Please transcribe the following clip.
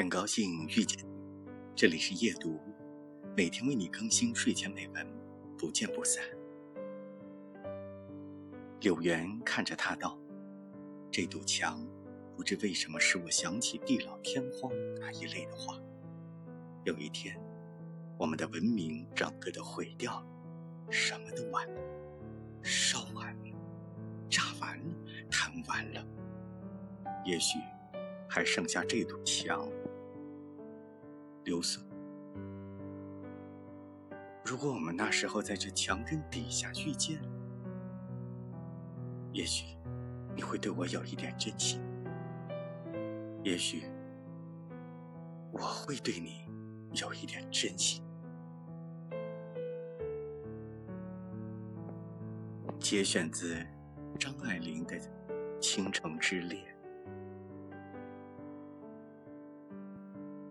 很高兴遇见你，这里是夜读，每天为你更新睡前美文，不见不散。柳原看着他道：“这堵墙，不知为什么使我想起地老天荒那一类的话。有一天，我们的文明整个的毁掉了，什么都完了，烧完了，炸完了，弹完了，也许还剩下这堵墙。”刘瑟，如果我们那时候在这墙根底下遇见，也许你会对我有一点真心，也许我会对你有一点真心。节选自张爱玲的《倾城之恋》。